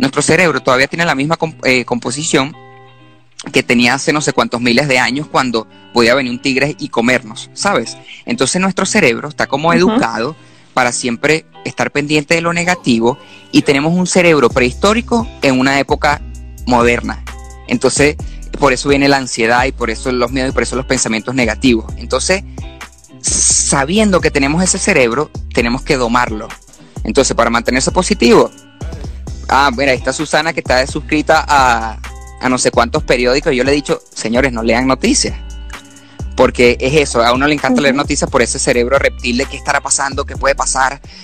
nuestro cerebro todavía tiene la misma eh, composición que tenía hace no sé cuántos miles de años cuando podía venir un tigre y comernos, ¿sabes? Entonces nuestro cerebro está como educado para siempre estar pendiente de lo negativo y tenemos un cerebro prehistórico en una época moderna. Entonces, por eso viene la ansiedad y por eso los miedos y por eso los pensamientos negativos. Entonces, sabiendo que tenemos ese cerebro, tenemos que domarlo. Entonces, para mantenerse positivo, ah, mira, ahí está Susana que está suscrita a, a no sé cuántos periódicos. Yo le he dicho, señores, no lean noticias. Porque es eso, a uno le encanta leer noticias por ese cerebro reptil de qué estará pasando, qué puede pasar,